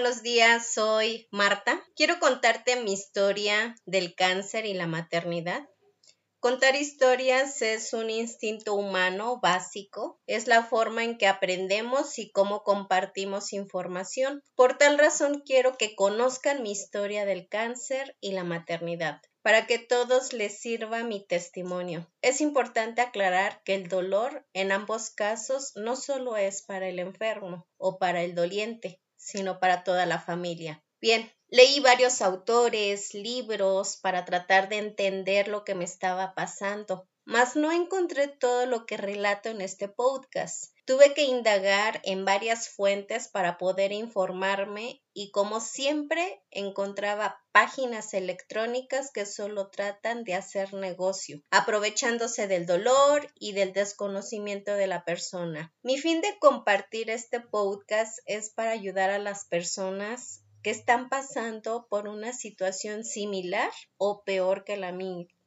Buenos días, soy Marta. Quiero contarte mi historia del cáncer y la maternidad. Contar historias es un instinto humano básico, es la forma en que aprendemos y cómo compartimos información. Por tal razón quiero que conozcan mi historia del cáncer y la maternidad para que todos les sirva mi testimonio. Es importante aclarar que el dolor en ambos casos no solo es para el enfermo o para el doliente, sino para toda la familia. Bien, leí varios autores, libros para tratar de entender lo que me estaba pasando, mas no encontré todo lo que relato en este podcast. Tuve que indagar en varias fuentes para poder informarme y como siempre encontraba páginas electrónicas que solo tratan de hacer negocio, aprovechándose del dolor y del desconocimiento de la persona. Mi fin de compartir este podcast es para ayudar a las personas que están pasando por una situación similar o peor que la,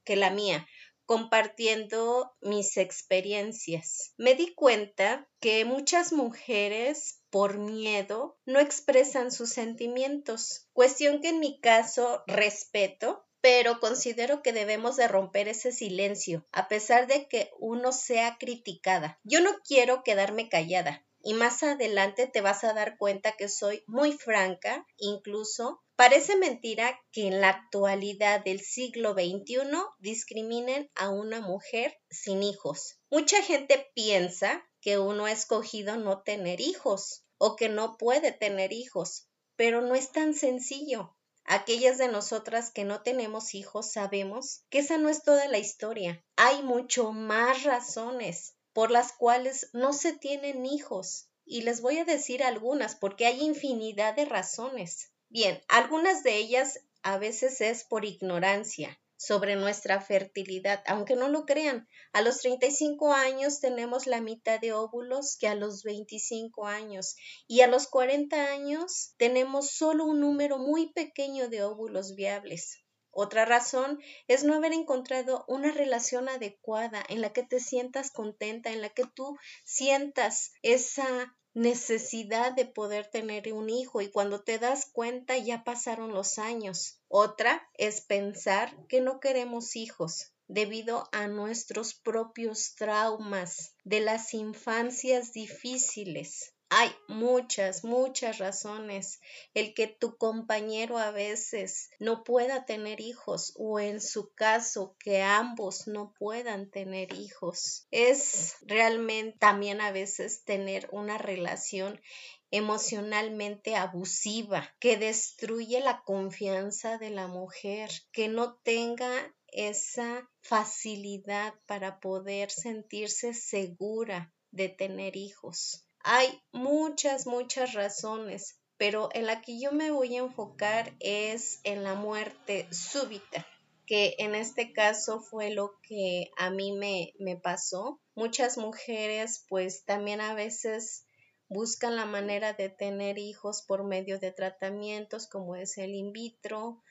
que la mía, compartiendo mis experiencias. Me di cuenta que muchas mujeres por miedo no expresan sus sentimientos, cuestión que en mi caso respeto, pero considero que debemos de romper ese silencio, a pesar de que uno sea criticada. Yo no quiero quedarme callada, y más adelante te vas a dar cuenta que soy muy franca, incluso parece mentira que en la actualidad del siglo XXI discriminen a una mujer sin hijos. Mucha gente piensa que uno ha escogido no tener hijos o que no puede tener hijos, pero no es tan sencillo. Aquellas de nosotras que no tenemos hijos sabemos que esa no es toda la historia. Hay mucho más razones por las cuales no se tienen hijos. Y les voy a decir algunas porque hay infinidad de razones. Bien, algunas de ellas a veces es por ignorancia sobre nuestra fertilidad, aunque no lo crean. A los 35 años tenemos la mitad de óvulos que a los 25 años y a los 40 años tenemos solo un número muy pequeño de óvulos viables. Otra razón es no haber encontrado una relación adecuada en la que te sientas contenta, en la que tú sientas esa necesidad de poder tener un hijo y cuando te das cuenta ya pasaron los años. Otra es pensar que no queremos hijos debido a nuestros propios traumas de las infancias difíciles. Hay muchas, muchas razones. El que tu compañero a veces no pueda tener hijos o en su caso que ambos no puedan tener hijos. Es realmente también a veces tener una relación emocionalmente abusiva, que destruye la confianza de la mujer, que no tenga esa facilidad para poder sentirse segura de tener hijos. Hay muchas, muchas razones, pero en la que yo me voy a enfocar es en la muerte súbita, que en este caso fue lo que a mí me, me pasó. Muchas mujeres pues también a veces buscan la manera de tener hijos por medio de tratamientos como es el in vitro,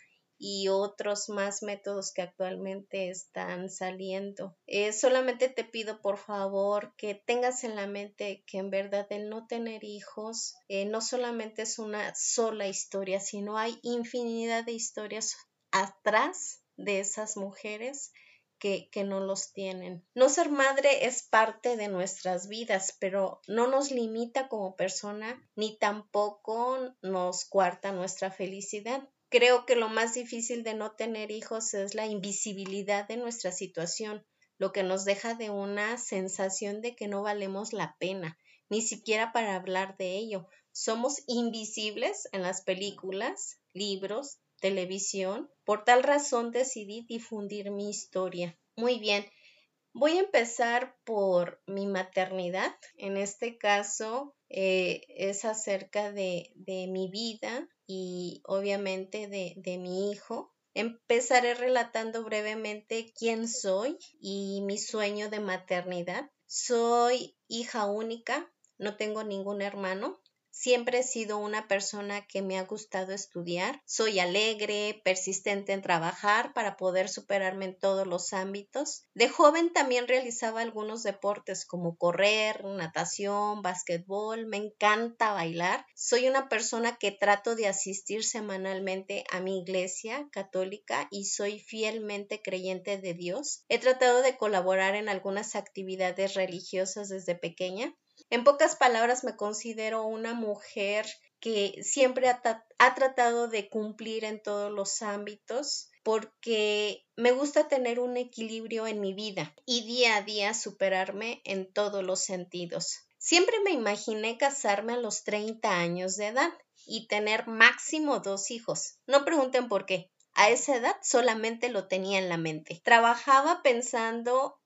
y otros más métodos que actualmente están saliendo. Eh, solamente te pido por favor que tengas en la mente que en verdad el no tener hijos eh, no solamente es una sola historia, sino hay infinidad de historias atrás de esas mujeres que, que, no los tienen. No ser madre es parte de nuestras vidas, pero no nos limita como persona ni tampoco nos cuarta nuestra felicidad. Creo que lo más difícil de no tener hijos es la invisibilidad de nuestra situación, lo que nos deja de una sensación de que no valemos la pena, ni siquiera para hablar de ello. Somos invisibles en las películas, libros, televisión. Por tal razón decidí difundir mi historia. Muy bien, voy a empezar por mi maternidad. En este caso eh, es acerca de, de mi vida, y obviamente de, de mi hijo. Empezaré relatando brevemente quién soy y mi sueño de maternidad. Soy hija única, no tengo ningún hermano. Siempre he sido una persona que me ha gustado estudiar. Soy alegre, persistente en trabajar para poder superarme en todos los ámbitos. De joven también realizaba algunos deportes como correr, natación, básquetbol. Me encanta bailar. Soy una persona que trato de asistir semanalmente a mi iglesia católica y soy fielmente creyente de Dios. He tratado de colaborar en algunas actividades religiosas desde pequeña. En pocas palabras, me considero una mujer que siempre ha, tratado de cumplir en todos los ámbitos porque me gusta tener un equilibrio en mi vida y día a día superarme en todos los sentidos. Siempre me imaginé casarme a los 30 años de edad y tener máximo dos hijos. No pregunten por qué. A esa edad solamente lo tenía en la mente. Trabajaba pensando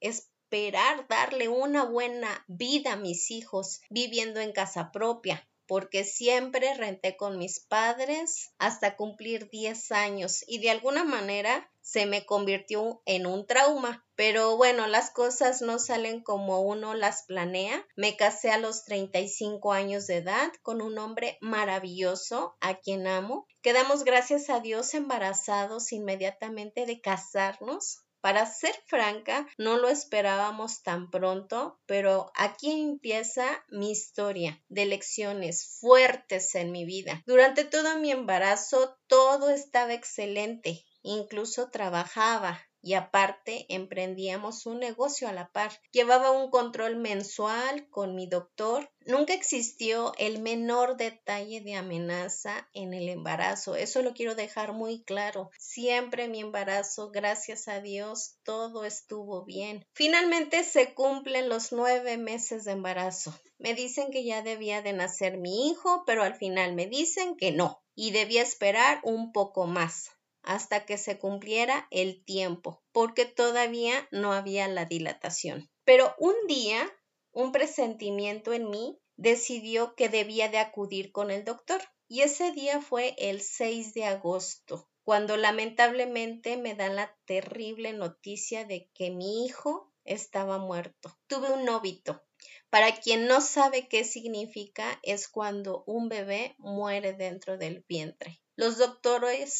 esperar darle una buena vida a mis hijos viviendo en casa propia, porque siempre renté con mis padres hasta cumplir 10 años y de alguna manera se me convirtió en un trauma. Pero bueno, las cosas no salen como uno las planea. Me casé a los 35 años de edad con un hombre maravilloso a quien amo. Quedamos gracias a Dios embarazados inmediatamente de casarnos para ser franca, no lo esperábamos tan pronto, pero aquí empieza mi historia de lecciones fuertes en mi vida. Durante todo mi embarazo todo estaba excelente, incluso trabajaba, y aparte emprendíamos un negocio a la par. Llevaba un control mensual con mi doctor. Nunca existió el menor detalle de amenaza en el embarazo. Eso lo quiero dejar muy claro. Siempre mi embarazo, gracias a Dios, todo estuvo bien. Finalmente se cumplen los nueve meses de embarazo. Me dicen que ya debía de nacer mi hijo, pero al final me dicen que no y debía esperar un poco más hasta que se cumpliera el tiempo, porque todavía no había la dilatación. Pero un día, un presentimiento en mí decidió que debía de acudir con el doctor. Y ese día fue el 6 de agosto, cuando lamentablemente me dan la terrible noticia de que mi hijo estaba muerto. Tuve un óbito. Para quien no sabe qué significa, es cuando un bebé muere dentro del vientre. Los doctores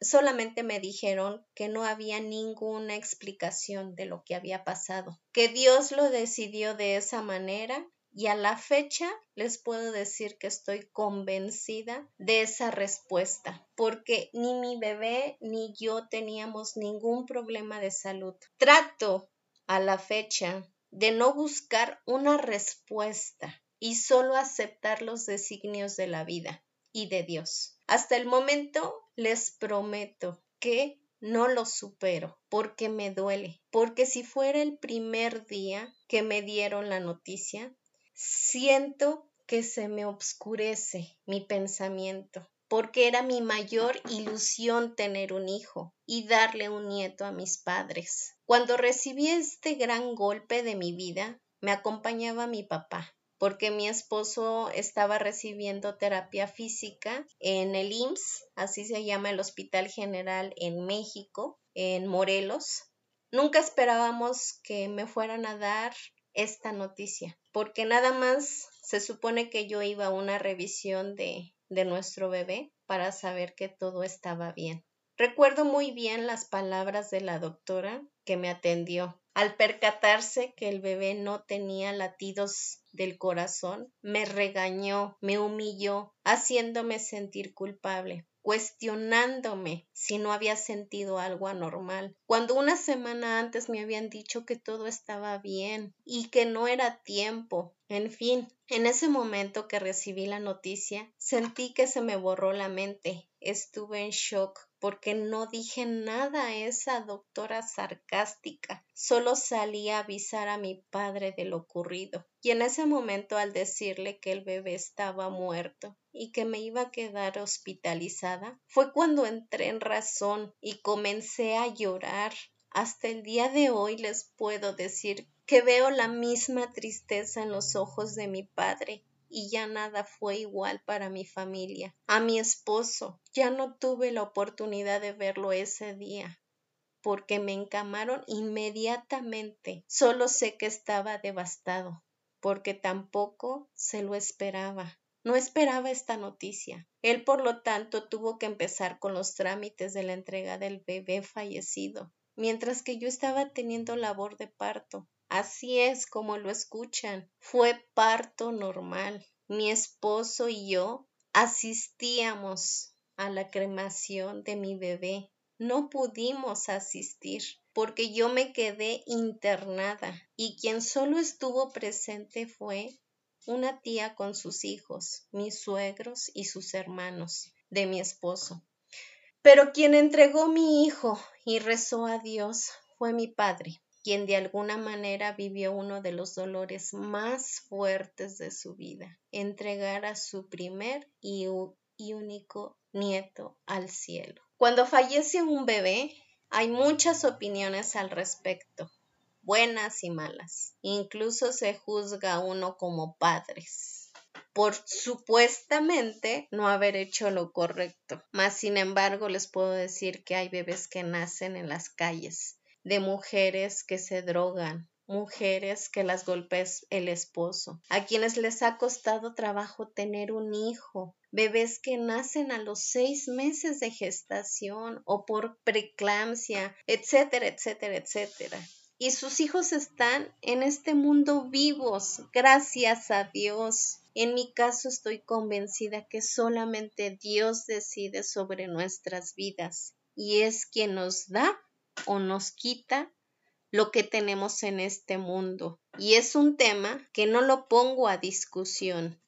solamente me dijeron que no había ninguna explicación de lo que había pasado, que Dios lo decidió de esa manera y a la fecha les puedo decir que estoy convencida de esa respuesta, porque ni mi bebé ni yo teníamos ningún problema de salud. Trato a la fecha de no buscar una respuesta y solo aceptar los designios de la vida y de Dios. Hasta el momento les prometo que no lo supero porque me duele, porque si fuera el primer día que me dieron la noticia, siento que se me obscurece mi pensamiento, porque era mi mayor ilusión tener un hijo y darle un nieto a mis padres. Cuando recibí este gran golpe de mi vida, me acompañaba mi papá, porque mi esposo estaba recibiendo terapia física en el IMSS, así se llama el Hospital General en México, en Morelos. Nunca esperábamos que me fueran a dar esta noticia, porque nada más se supone que yo iba a una revisión de, de nuestro bebé para saber que todo estaba bien. Recuerdo muy bien las palabras de la doctora que me atendió. Al percatarse que el bebé no tenía latidos del corazón, me regañó, me humilló, haciéndome sentir culpable cuestionándome si no había sentido algo anormal, cuando una semana antes me habían dicho que todo estaba bien y que no era tiempo. En fin, en ese momento que recibí la noticia, sentí que se me borró la mente. Estuve en shock porque no dije nada a esa doctora sarcástica. Solo salí a avisar a mi padre de lo ocurrido. Y en ese momento al decirle que el bebé estaba muerto y que me iba a quedar hospitalizada, fue cuando entré en razón y comencé a llorar. Hasta el día de hoy les puedo decir que veo la misma tristeza en los ojos de mi padre y ya nada fue igual para mi familia. A mi esposo ya no tuve la oportunidad de verlo ese día porque me encamaron inmediatamente. Solo sé que estaba devastado, porque tampoco se lo esperaba. no esperaba esta noticia. Él, por lo tanto, tuvo que empezar con los trámites de la entrega del bebé fallecido, mientras que yo estaba teniendo labor de parto. Así es como lo escuchan. Fue parto normal. Mi esposo y yo asistíamos a la cremación de mi bebé. No pudimos asistir porque yo me quedé internada y quien solo estuvo presente fue una tía con sus hijos, mis suegros y sus hermanos de mi esposo. Pero quien entregó mi hijo y rezó a Dios fue mi padre, quien de alguna manera vivió uno de los dolores más fuertes de su vida, entregar a su primer y, y único nieto al cielo. Cuando fallece un bebé, hay muchas opiniones al respecto, buenas y malas. Incluso se juzga a uno como padres por supuestamente no haber hecho lo correcto. Mas, sin embargo, les puedo decir que hay bebés que nacen en las calles, de mujeres que se drogan, mujeres que las golpea el esposo, a quienes les ha costado trabajo tener un hijo, bebés que nacen a los seis meses de gestación o por preeclampsia, etcétera, etcétera, etcétera. Y sus hijos están en este mundo vivos, gracias a Dios. En mi caso estoy convencida que solamente Dios decide sobre nuestras vidas y es quien nos da o nos quita lo que tenemos en este mundo. Y es un tema que no lo pongo a discusión,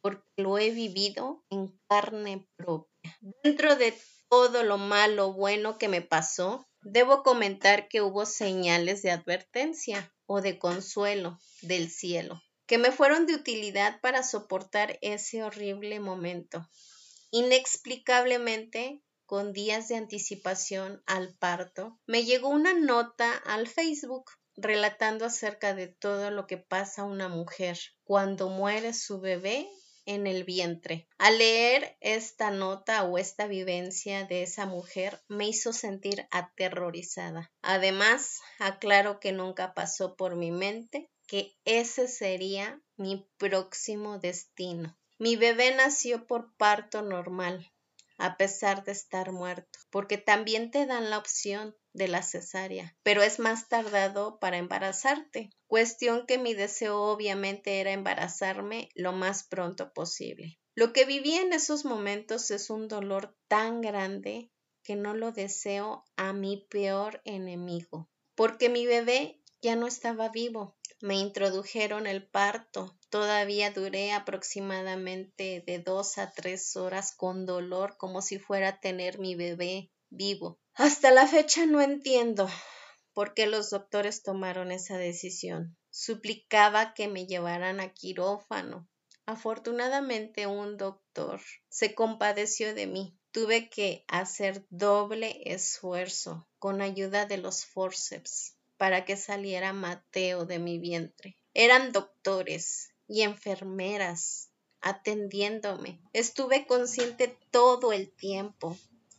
porque lo he vivido en carne propia. Dentro de todo lo malo, bueno que me pasó, debo comentar que hubo señales de advertencia o de consuelo del cielo, que me fueron de utilidad para soportar ese horrible momento. Inexplicablemente con días de anticipación al parto, me llegó una nota al Facebook relatando acerca de todo lo que pasa a una mujer cuando muere su bebé en el vientre. Al leer esta nota o esta vivencia de esa mujer me hizo sentir aterrorizada. Además, aclaro que nunca pasó por mi mente que ese sería mi próximo destino. Mi bebé nació por parto normal, a pesar de estar muerto, porque también te dan la opción de la cesárea, pero es más tardado para embarazarte, cuestión que mi deseo obviamente era embarazarme lo más pronto posible. Lo que viví en esos momentos es un dolor tan grande que no lo deseo a mi peor enemigo, porque mi bebé ya no estaba vivo. Me introdujeron el parto, Todavía duré aproximadamente de dos a tres horas con dolor como si fuera a tener mi bebé vivo. Hasta la fecha no entiendo por qué los doctores tomaron esa decisión. Suplicaba que me llevaran a quirófano. Afortunadamente un doctor se compadeció de mí. Tuve que hacer doble esfuerzo con ayuda de los forceps para que saliera Mateo de mi vientre. Eran doctores y enfermeras atendiéndome. Estuve consciente todo el tiempo.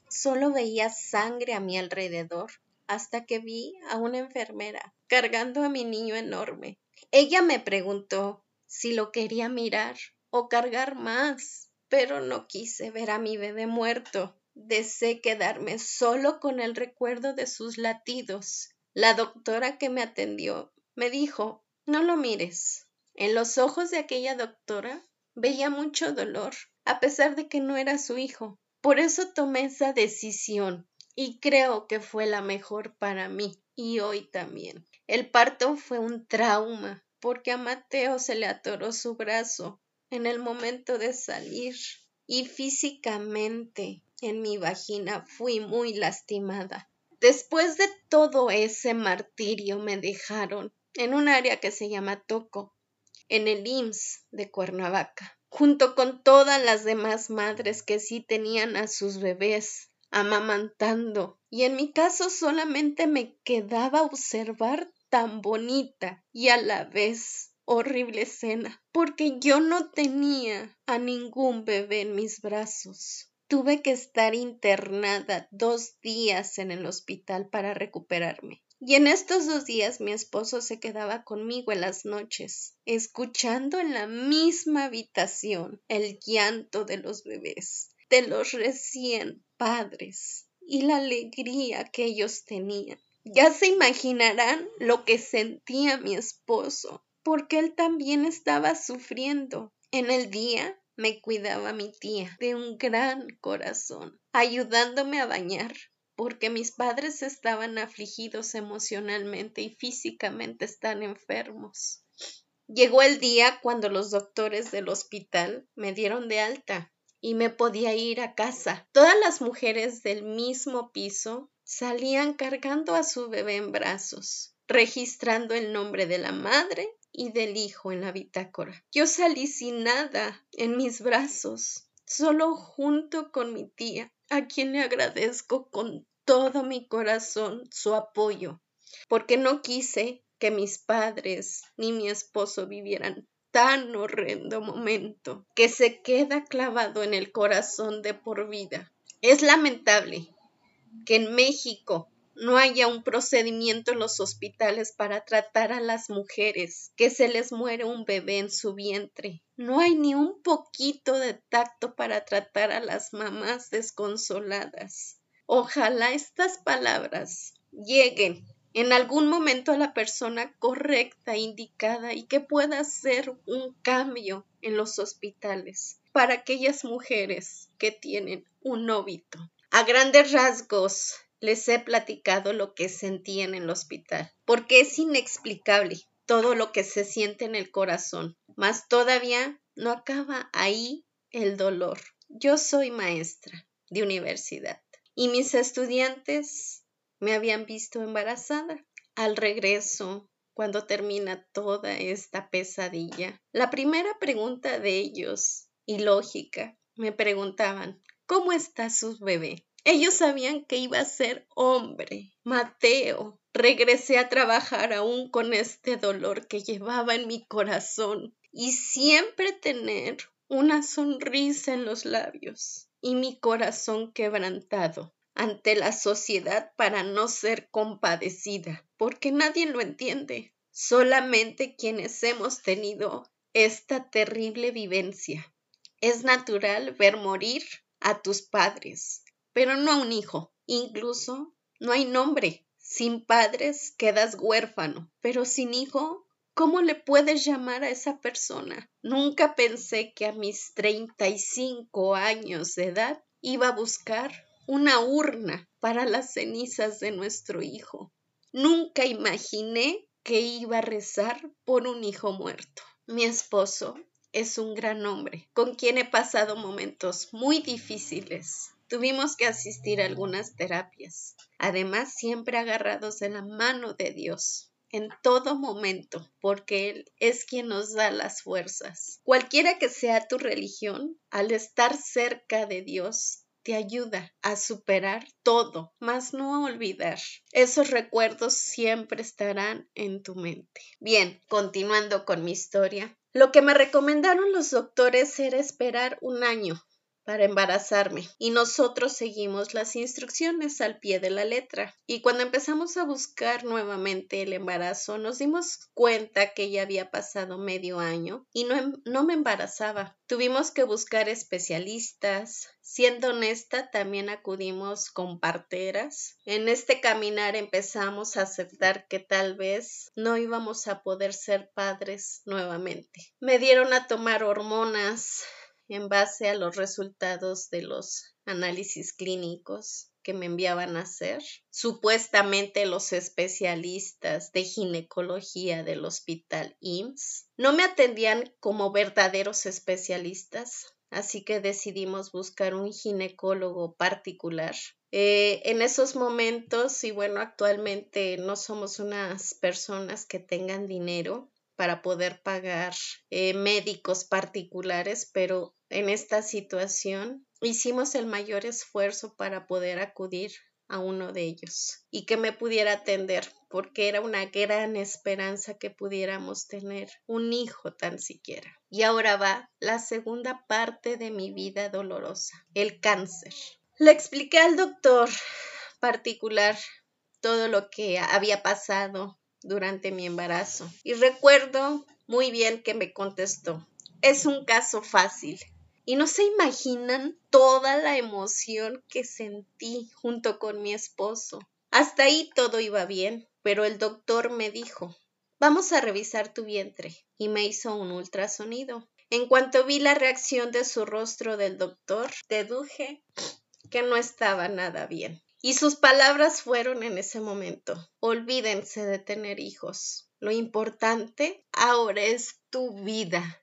Solo veía sangre a mi alrededor hasta que vi a una enfermera cargando a mi niño enorme. Ella me preguntó si lo quería mirar o cargar más, pero no quise ver a mi bebé muerto. Deseé quedarme solo con el recuerdo de sus latidos. La doctora que me atendió me dijo No lo mires, en los ojos de aquella doctora veía mucho dolor, a pesar de que no era su hijo. Por eso tomé esa decisión y creo que fue la mejor para mí y hoy también. El parto fue un trauma porque a Mateo se le atoró su brazo en el momento de salir y físicamente en mi vagina fui muy lastimada. Después de todo ese martirio me dejaron en un área que se llama Toco en el IMSS de Cuernavaca, junto con todas las demás madres que sí tenían a sus bebés amamantando. Y en mi caso solamente me quedaba observar tan bonita y a la vez horrible escena, porque yo no tenía a ningún bebé en mis brazos. Tuve que estar internada dos días en el hospital para recuperarme. Y en estos dos días mi esposo se quedaba conmigo en las noches, escuchando en la misma habitación el llanto de los bebés, de los recién padres y la alegría que ellos tenían. Ya se imaginarán lo que sentía mi esposo, porque él también estaba sufriendo. En el día me cuidaba mi tía de un gran corazón, ayudándome a bañar, porque mis padres estaban afligidos emocionalmente y físicamente están enfermos. Llegó el día cuando los doctores del hospital me dieron de alta y me podía ir a casa. Todas las mujeres del mismo piso salían cargando a su bebé en brazos, registrando el nombre de la madre y del hijo en la bitácora. Yo salí sin nada en mis brazos, solo junto con mi tía, a quien le agradezco con todo mi corazón su apoyo, porque no quise que mis padres ni mi esposo vivieran tan horrendo momento que se queda clavado en el corazón de por vida. Es lamentable que en México no haya un procedimiento en los hospitales para tratar a las mujeres que se les muere un bebé en su vientre. No hay ni un poquito de tacto para tratar a las mamás desconsoladas. Ojalá estas palabras lleguen en algún momento a la persona correcta, indicada y que pueda hacer un cambio en los hospitales para aquellas mujeres que tienen un óbito. A grandes rasgos, les he platicado lo que sentí en el hospital, porque es inexplicable todo lo que se siente en el corazón, mas todavía no acaba ahí el dolor. Yo soy maestra de universidad y mis estudiantes me habían visto embarazada. Al regreso, cuando termina toda esta pesadilla, la primera pregunta de ellos, y lógica, me preguntaban, ¿cómo está su bebé? Ellos sabían que iba a ser hombre. Mateo. Regresé a trabajar aún con este dolor que llevaba en mi corazón y siempre tener una sonrisa en los labios y mi corazón quebrantado ante la sociedad para no ser compadecida, porque nadie lo entiende, solamente quienes hemos tenido esta terrible vivencia. Es natural ver morir a tus padres, pero no a un hijo. Incluso no hay nombre. Sin padres quedas huérfano, pero sin hijo, ¿cómo le puedes llamar a esa persona? Nunca pensé que a mis 35 años de edad iba a buscar una urna para las cenizas de nuestro hijo. Nunca imaginé que iba a rezar por un hijo muerto. Mi esposo es un gran hombre con quien he pasado momentos muy difíciles, Tuvimos que asistir a algunas terapias, además siempre agarrados de la mano de Dios en todo momento, porque Él es quien nos da las fuerzas. Cualquiera que sea tu religión, al estar cerca de Dios, te ayuda a superar todo, mas no a olvidar. Esos recuerdos siempre estarán en tu mente. Bien, continuando con mi historia. Lo que me recomendaron los doctores era esperar un año para embarazarme y nosotros seguimos las instrucciones al pie de la letra. Y cuando empezamos a buscar nuevamente el embarazo, nos dimos cuenta que ya había pasado medio año y no, em, no me embarazaba. Tuvimos que buscar especialistas. Siendo honesta, también acudimos con parteras. En este caminar empezamos a aceptar que tal vez no íbamos a poder ser padres nuevamente. Me dieron a tomar hormonas, en base a los resultados de los análisis clínicos que me enviaban a hacer. Supuestamente los especialistas de ginecología del hospital IMSS no me atendían como verdaderos especialistas, así que decidimos buscar un ginecólogo particular. Eh, en esos momentos, y bueno, actualmente no somos unas personas que tengan dinero, para poder pagar eh, médicos particulares, pero en esta situación hicimos el mayor esfuerzo para poder acudir a uno de ellos y que me pudiera atender porque era una gran esperanza que pudiéramos tener un hijo tan siquiera. Y ahora va la segunda parte de mi vida dolorosa, el cáncer. Le expliqué al doctor particular todo lo que había pasado durante mi embarazo. Y recuerdo muy bien que me contestó, es un caso fácil. Y no se imaginan toda la emoción que sentí junto con mi esposo. Hasta ahí todo iba bien, pero el doctor me dijo, vamos a revisar tu vientre, y me hizo un ultrasonido. En cuanto vi la reacción de su rostro del doctor, deduje que no estaba nada bien. Y sus palabras fueron en ese momento, olvídense de tener hijos. Lo importante ahora es tu vida.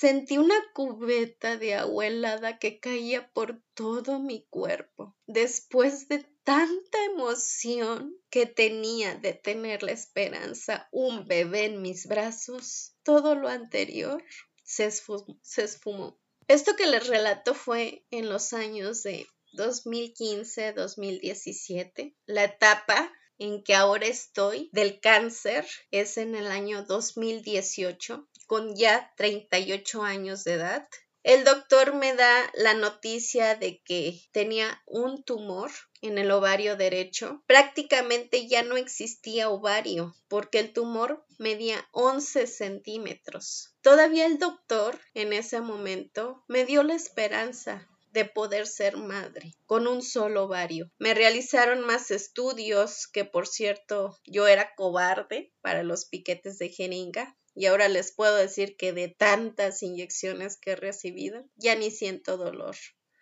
Sentí una cubeta de agua helada que caía por todo mi cuerpo. Después de tanta emoción que tenía de tener la esperanza, un bebé en mis brazos, todo lo anterior se esfumó. Esto que les relato fue en los años de 2015-2017. La etapa en que ahora estoy del cáncer es en el año 2018, con ya 38 años de edad. El doctor me da la noticia de que tenía un tumor en el ovario derecho. Prácticamente ya no existía ovario porque el tumor medía 11 centímetros. Todavía el doctor en ese momento me dio la esperanza de poder ser madre con un solo ovario. Me realizaron más estudios que por cierto yo era cobarde para los piquetes de jeringa y ahora les puedo decir que de tantas inyecciones que he recibido ya ni siento dolor,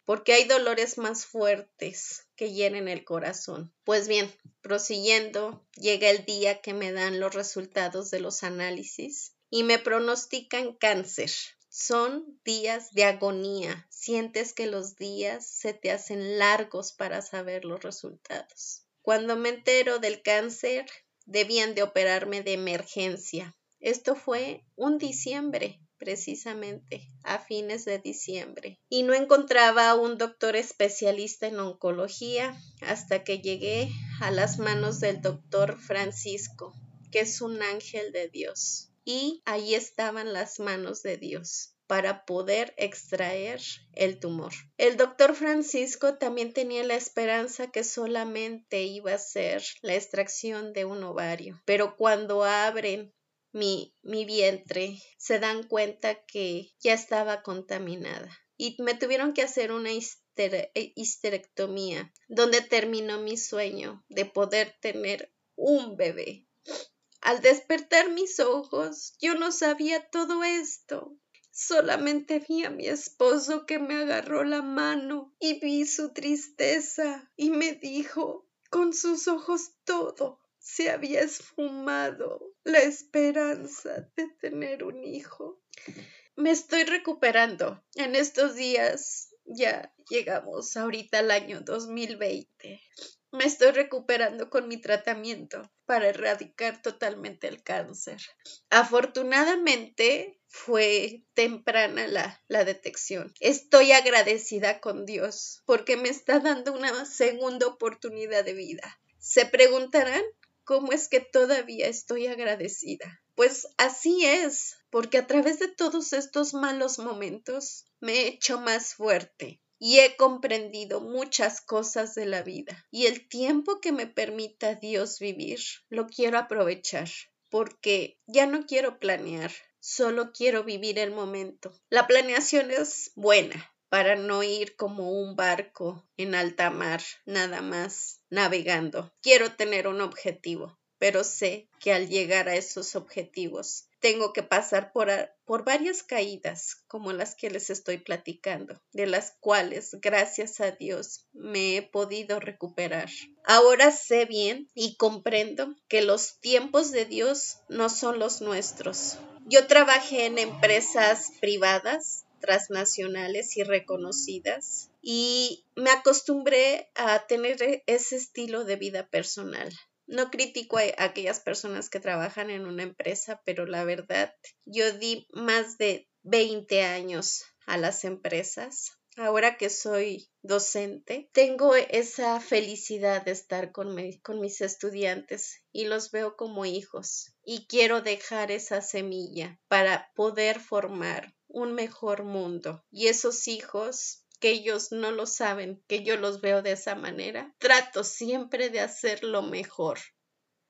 porque hay dolores más fuertes que llenen el corazón. Pues bien, prosiguiendo, llega el día que me dan los resultados de los análisis y me pronostican cáncer. Son días de agonía. Sientes que los días se te hacen largos para saber los resultados. Cuando me entero del cáncer, debían de operarme de emergencia esto fue un diciembre, precisamente, a fines de diciembre. Y no encontraba un doctor especialista en oncología hasta que llegué a las manos del doctor Francisco, que es un ángel de Dios. Y ahí estaban las manos de Dios para poder extraer el tumor. El doctor Francisco también tenía la esperanza que solamente iba a ser la extracción de un ovario, pero cuando abren mi, mi vientre, se dan cuenta que ya estaba contaminada y me tuvieron que hacer una eh, histerectomía, donde terminó mi sueño de poder tener un bebé. Al despertar mis ojos, yo no sabía todo esto. Solamente vi a mi esposo que me agarró la mano y vi su tristeza y me dijo con sus ojos todo se había esfumado la esperanza de tener un hijo. Me estoy recuperando. En estos días ya llegamos ahorita al año 2020. Me estoy recuperando con mi tratamiento para erradicar totalmente el cáncer. Afortunadamente fue temprana la, la, detección. Estoy agradecida con Dios porque me está dando una segunda oportunidad de vida. Se preguntarán cómo es que todavía estoy agradecida. Pues así es, porque a través de todos estos malos momentos me he hecho más fuerte y he comprendido muchas cosas de la vida. Y el tiempo que me permita Dios vivir, lo quiero aprovechar, porque ya no quiero planear, solo quiero vivir el momento. La planeación es buena, para no ir como un barco en alta mar, nada más navegando. Quiero tener un objetivo, pero sé que al llegar a esos objetivos tengo que pasar por, por varias caídas como las que les estoy platicando, de las cuales, gracias a Dios, me he podido recuperar. Ahora sé bien y comprendo que los tiempos de Dios no son los nuestros. Yo trabajé en empresas privadas transnacionales y reconocidas y me acostumbré a tener ese estilo de vida personal. No critico a aquellas personas que trabajan en una empresa, pero la verdad, yo di más de 20 años a las empresas. Ahora que soy docente, tengo esa felicidad de estar con, con mis estudiantes y los veo como hijos y quiero dejar esa semilla para poder formar un mejor mundo y esos hijos que ellos no lo saben, que yo los veo de esa manera, trato siempre de hacer lo mejor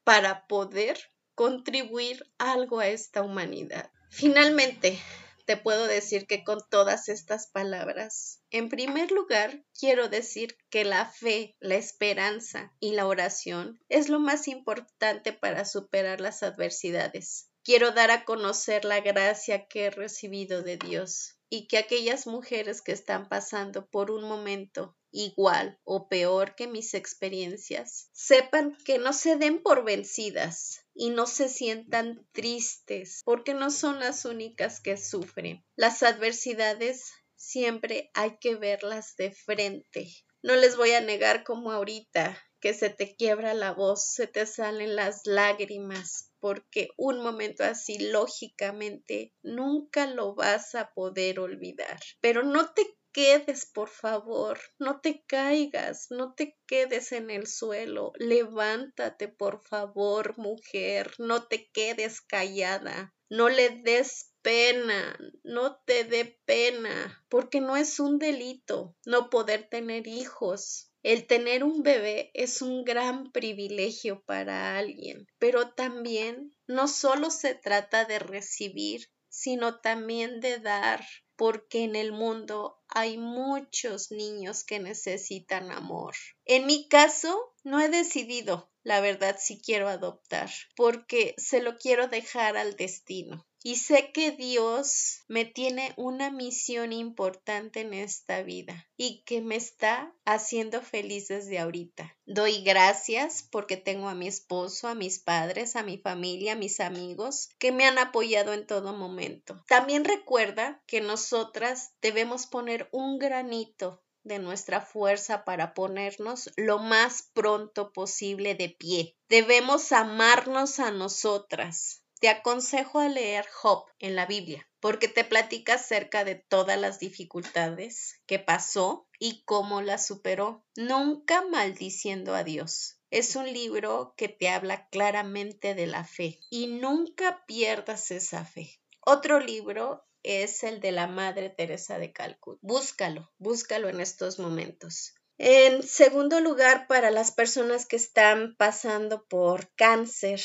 para poder contribuir algo a esta humanidad. Finalmente, te puedo decir que con todas estas palabras, en primer lugar, quiero decir que la fe, la esperanza y la oración es lo más importante para superar las adversidades. Quiero dar a conocer la gracia que he recibido de Dios y que aquellas mujeres que están pasando por un momento igual o peor que mis experiencias, sepan que no se den por vencidas y no se sientan tristes porque no son las únicas que sufren. Las adversidades siempre hay que verlas de frente. No les voy a negar como ahorita que se te quiebra la voz, se te salen las lágrimas, porque un momento así lógicamente nunca lo vas a poder olvidar. Pero no te quedes, por favor, no te caigas, no te quedes en el suelo, levántate, por favor, mujer, no te quedes callada, no le des pena, no te dé pena, porque no es un delito no poder tener hijos. El tener un bebé es un gran privilegio para alguien, pero también no solo se trata de recibir, sino también de dar, porque en el mundo hay muchos niños que necesitan amor. En mi caso, no he decidido, la verdad, si quiero adoptar, porque se lo quiero dejar al destino. Y sé que Dios me tiene una misión importante en esta vida y que me está haciendo feliz desde ahorita. Doy gracias porque tengo a mi esposo, a mis padres, a mi familia, a mis amigos que me han apoyado en todo momento. También recuerda que nosotras debemos poner un granito de nuestra fuerza para ponernos lo más pronto posible de pie. Debemos amarnos a nosotras, te aconsejo a leer Job en la Biblia, porque te platica acerca de todas las dificultades que pasó y cómo las superó, nunca maldiciendo a Dios. Es un libro que te habla claramente de la fe y nunca pierdas esa fe. Otro libro es el de la Madre Teresa de Calcuta. Búscalo, búscalo en estos momentos. En segundo lugar, para las personas que están pasando por cáncer,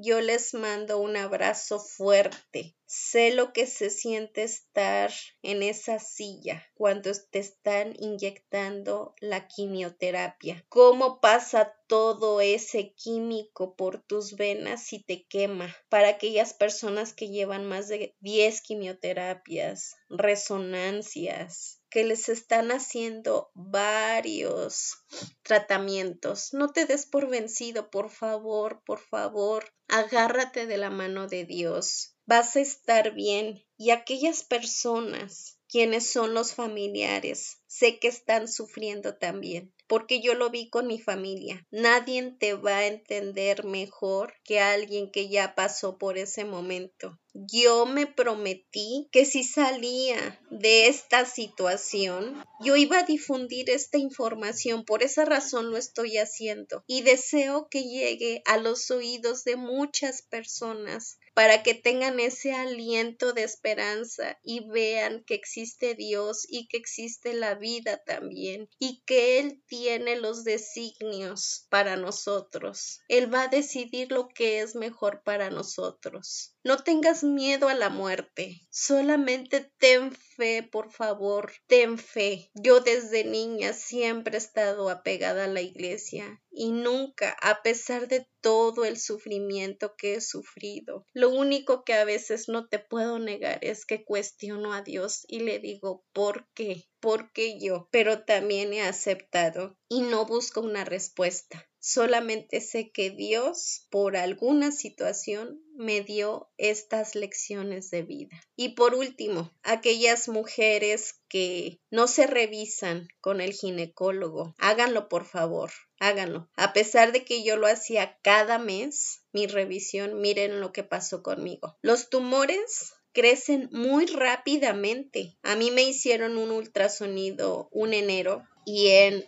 yo les mando un abrazo fuerte. Sé lo que se siente estar en esa silla cuando te están inyectando la quimioterapia. Cómo pasa todo ese químico por tus venas y te quema. Para aquellas personas que llevan más de 10 quimioterapias, resonancias, que les están haciendo varios tratamientos. No te des por vencido, por favor, por favor. Agárrate de la mano de Dios. Vas a estar bien. Y aquellas personas quienes son los familiares, sé que están sufriendo también porque yo lo vi con mi familia. Nadie te va a entender mejor que alguien que ya pasó por ese momento. Yo me prometí que si salía de esta situación, yo iba a difundir esta información. Por esa razón lo estoy haciendo. Y deseo que llegue a los oídos de muchas personas para que tengan ese aliento de esperanza y vean que existe Dios y que existe la vida también y que Él tiene los designios para nosotros. Él va a decidir lo que es mejor para nosotros. No tengas miedo a la muerte, solamente ten fe, por favor, ten fe. Yo desde niña siempre he estado apegada a la iglesia y nunca, a pesar de todo el sufrimiento que he sufrido, lo único que a veces no te puedo negar es que cuestiono a Dios y le digo, ¿por qué? ¿Por qué yo? Pero también he aceptado y no busco una respuesta. Solamente sé que Dios, por alguna situación, me dio estas lecciones de vida. Y por último, aquellas mujeres que no se revisan con el ginecólogo, háganlo por favor, háganlo. A pesar de que yo lo hacía cada mes, mi revisión, miren lo que pasó conmigo. Los tumores crecen muy rápidamente. A mí me hicieron un ultrasonido un enero y en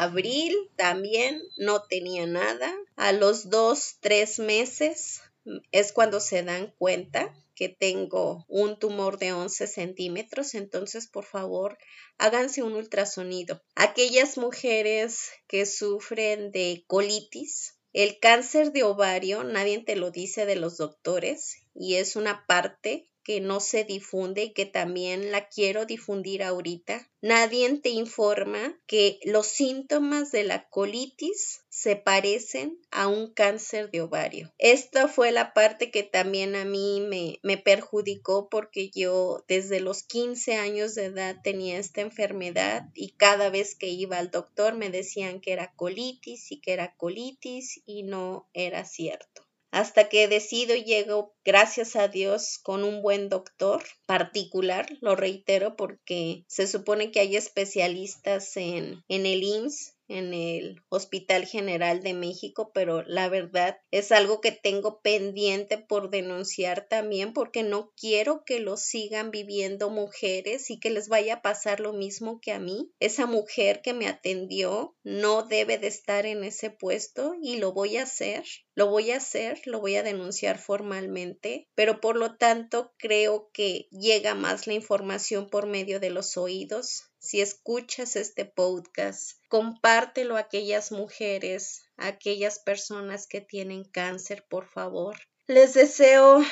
abril también no tenía nada. A los dos, tres meses es cuando se dan cuenta que tengo un tumor de 11 centímetros, entonces por favor háganse un ultrasonido. Aquellas mujeres que sufren de colitis, el cáncer de ovario, nadie te lo dice de los doctores y es una parte que no se difunde y que también la quiero difundir ahorita. Nadie te informa que los síntomas de la colitis se parecen a un cáncer de ovario. Esta fue la parte que también a mí me, me perjudicó porque yo desde los 15 años de edad tenía esta enfermedad y cada vez que iba al doctor me decían que era colitis y que era colitis y no era cierto hasta que decido y llego, gracias a Dios, con un buen doctor particular, lo reitero, porque se supone que hay especialistas en, en el IMSS en el Hospital General de México, pero la verdad es algo que tengo pendiente por denunciar también porque no quiero que lo sigan viviendo mujeres y que les vaya a pasar lo mismo que a mí. Esa mujer que me atendió no debe de estar en ese puesto y lo voy a hacer. Lo voy a hacer, lo voy a denunciar formalmente, pero por lo tanto creo que llega más la información por medio de los oídos si escuchas este podcast, compártelo a aquellas mujeres, a aquellas personas que tienen cáncer, por favor. Les deseo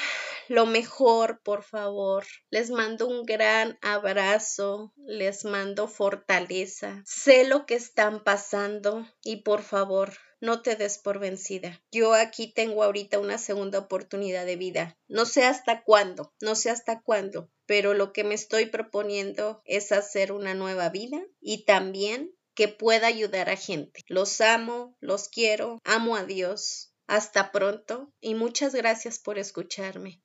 lo mejor, por favor. Les mando un gran abrazo, les mando fortaleza. Sé lo que están pasando y por favor, no te des por vencida. Yo aquí tengo ahorita una segunda oportunidad de vida. No sé hasta cuándo, no sé hasta cuándo, pero lo que me estoy proponiendo es hacer una nueva vida y también que pueda ayudar a gente. Los amo, los quiero, amo a Dios. Hasta pronto y muchas gracias por escucharme.